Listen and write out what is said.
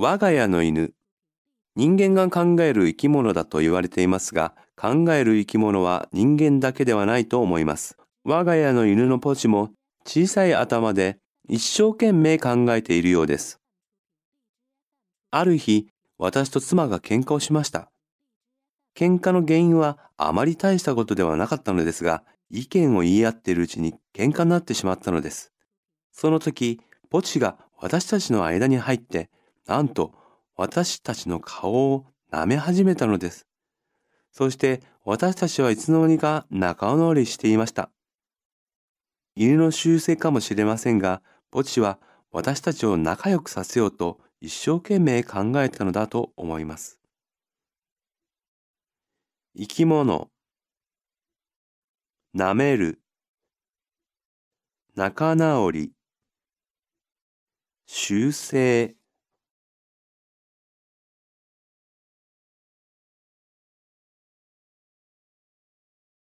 我が家の犬。人間が考える生き物だと言われていますが、考える生き物は人間だけではないと思います。我が家の犬のポチも小さい頭で一生懸命考えているようです。ある日、私と妻が喧嘩をしました。喧嘩の原因はあまり大したことではなかったのですが、意見を言い合っているうちに喧嘩になってしまったのです。その時、ポチが私たちの間に入って、なんと私たちの顔を舐め始めたのです。そして私たちはいつの間にか仲直りしていました。犬の習性かもしれませんが、ポチは私たちを仲良くさせようと一生懸命考えたのだと思います。生き物舐める仲直り修正